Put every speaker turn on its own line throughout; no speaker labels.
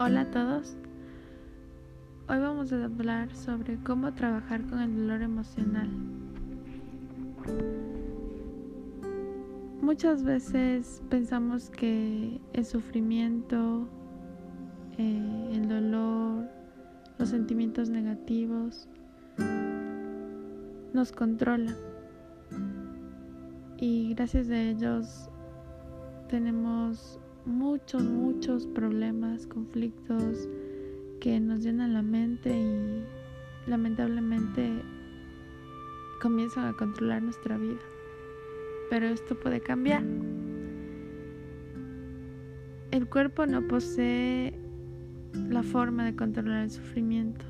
Hola a todos. Hoy vamos a hablar sobre cómo trabajar con el dolor emocional. Muchas veces pensamos que el sufrimiento, eh, el dolor, los sentimientos negativos nos controlan y gracias a ellos tenemos muchos, muchos problemas, conflictos que nos llenan la mente y lamentablemente comienzan a controlar nuestra vida. Pero esto puede cambiar. El cuerpo no posee la forma de controlar el sufrimiento,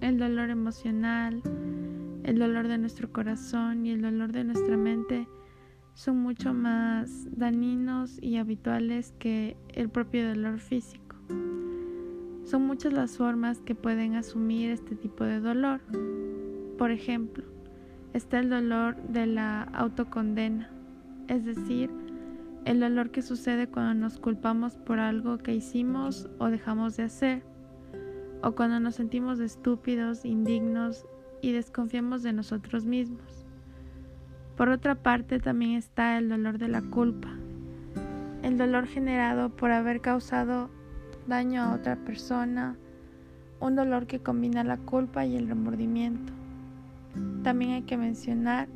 el dolor emocional, el dolor de nuestro corazón y el dolor de nuestra mente son mucho más dañinos y habituales que el propio dolor físico. Son muchas las formas que pueden asumir este tipo de dolor. Por ejemplo, está el dolor de la autocondena, es decir, el dolor que sucede cuando nos culpamos por algo que hicimos o dejamos de hacer, o cuando nos sentimos estúpidos, indignos y desconfiamos de nosotros mismos. Por otra parte también está el dolor de la culpa, el dolor generado por haber causado daño a otra persona, un dolor que combina la culpa y el remordimiento. También hay que mencionar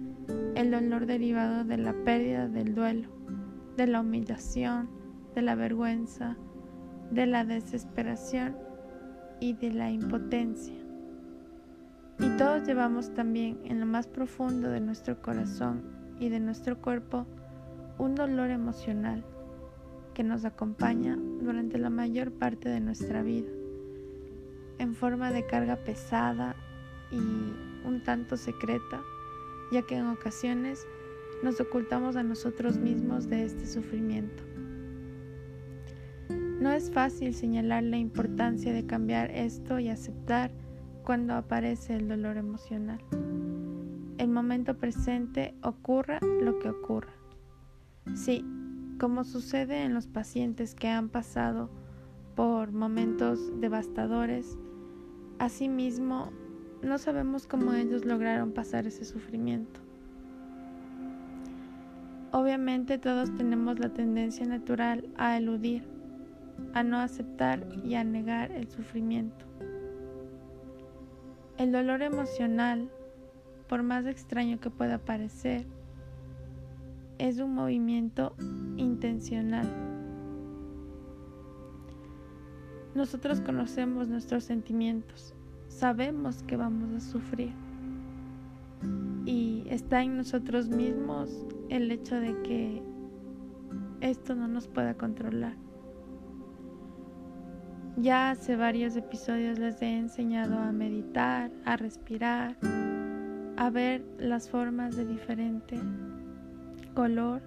el dolor derivado de la pérdida del duelo, de la humillación, de la vergüenza, de la desesperación y de la impotencia. Y todos llevamos también en lo más profundo de nuestro corazón y de nuestro cuerpo un dolor emocional que nos acompaña durante la mayor parte de nuestra vida, en forma de carga pesada y un tanto secreta, ya que en ocasiones nos ocultamos a nosotros mismos de este sufrimiento. No es fácil señalar la importancia de cambiar esto y aceptar cuando aparece el dolor emocional. El momento presente ocurra lo que ocurra. Sí, como sucede en los pacientes que han pasado por momentos devastadores, asimismo no sabemos cómo ellos lograron pasar ese sufrimiento. Obviamente todos tenemos la tendencia natural a eludir, a no aceptar y a negar el sufrimiento. El dolor emocional, por más extraño que pueda parecer, es un movimiento intencional. Nosotros conocemos nuestros sentimientos, sabemos que vamos a sufrir y está en nosotros mismos el hecho de que esto no nos pueda controlar. Ya hace varios episodios les he enseñado a meditar, a respirar, a ver las formas de diferente color.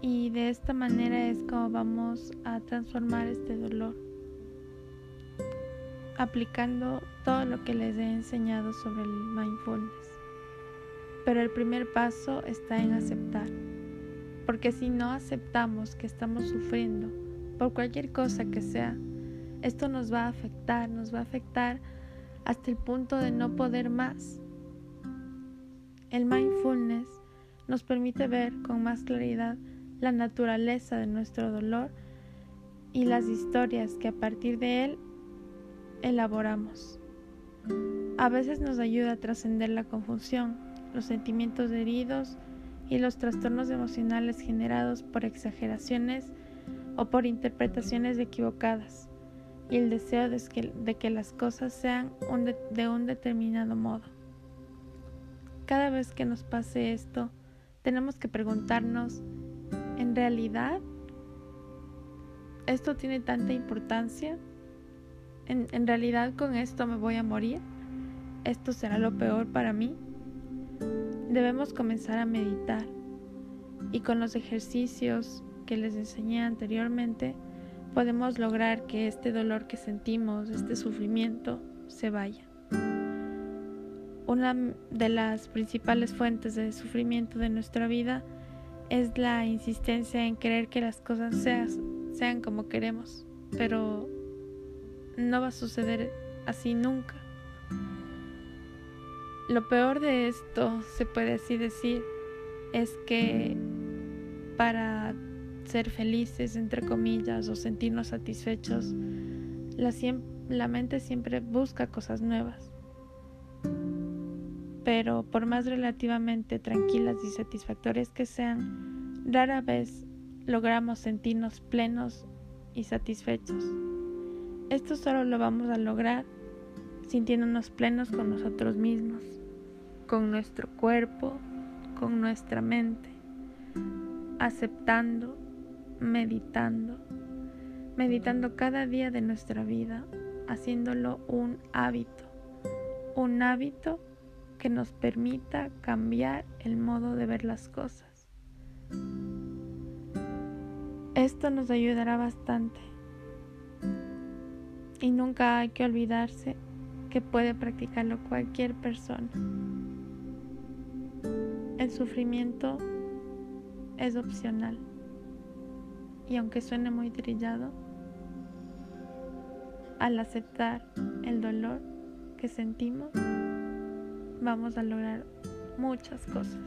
Y de esta manera es como vamos a transformar este dolor, aplicando todo lo que les he enseñado sobre el mindfulness. Pero el primer paso está en aceptar, porque si no aceptamos que estamos sufriendo, por cualquier cosa que sea, esto nos va a afectar, nos va a afectar hasta el punto de no poder más. El mindfulness nos permite ver con más claridad la naturaleza de nuestro dolor y las historias que a partir de él elaboramos. A veces nos ayuda a trascender la confusión, los sentimientos heridos y los trastornos emocionales generados por exageraciones o por interpretaciones equivocadas y el deseo de que, las cosas sean de un determinado modo. Cada vez que nos pase esto, tenemos que preguntarnos, ¿en realidad esto tiene tanta importancia? ¿En, ¿En, realidad con esto me voy a morir? ¿Esto será lo peor para mí? Debemos comenzar a meditar y con los ejercicios que les enseñé anteriormente, podemos lograr que este dolor que sentimos, este sufrimiento, se vaya. Una de las principales fuentes de sufrimiento de nuestra vida es la insistencia en querer que las cosas sean como queremos, pero no va a suceder así nunca. Lo peor de esto, se puede así decir, es que para ser felices, entre comillas, o sentirnos satisfechos, la, la mente siempre busca cosas nuevas. Pero por más relativamente tranquilas y satisfactorias que sean, rara vez logramos sentirnos plenos y satisfechos. Esto solo lo vamos a lograr sintiéndonos plenos con nosotros mismos, con nuestro cuerpo, con nuestra mente, aceptando, meditando, meditando cada día de nuestra vida, haciéndolo un hábito, un hábito que nos permita cambiar el modo de ver las cosas. Esto nos ayudará bastante y nunca hay que olvidarse que puede practicarlo cualquier persona. El sufrimiento es opcional y aunque suene muy trillado, al aceptar el dolor que sentimos, vamos a lograr muchas cosas.